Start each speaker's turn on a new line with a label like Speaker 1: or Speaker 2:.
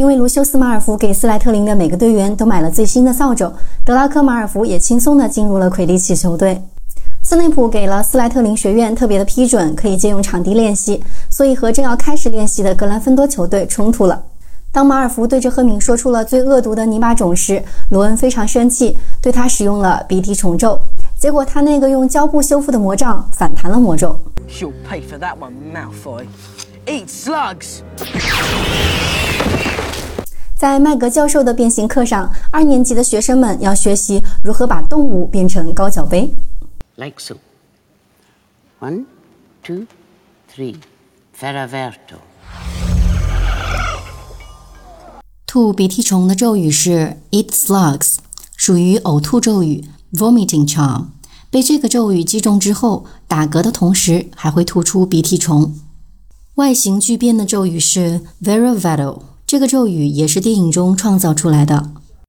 Speaker 1: 因为卢修斯·马尔福给斯莱特林的每个队员都买了最新的扫帚，德拉科·马尔福也轻松地进入了魁地奇球队。斯内普给了斯莱特林学院特别的批准，可以借用场地练习，所以和正要开始练习的格兰芬多球队冲突了。当马尔福对着赫敏说出了最恶毒的泥巴种时，罗恩非常生气，对他使用了鼻涕虫咒。结果他那个用胶布修复的魔杖反弹了魔咒。
Speaker 2: you pay for that one, Malfoy. Eat slugs.
Speaker 1: 在麦格教授的变形课上，二年级的学生们要学习如何把动物变成高脚杯。
Speaker 3: Like so. One, two, three. Ferraverto.
Speaker 1: 吐鼻涕虫的咒语是 Eat slugs，属于呕吐咒语 Vomiting charm。被这个咒语击中之后，打嗝的同时还会吐出鼻涕虫。外形巨变的咒语是 Veravado，这个咒语也是电影中创造出来的。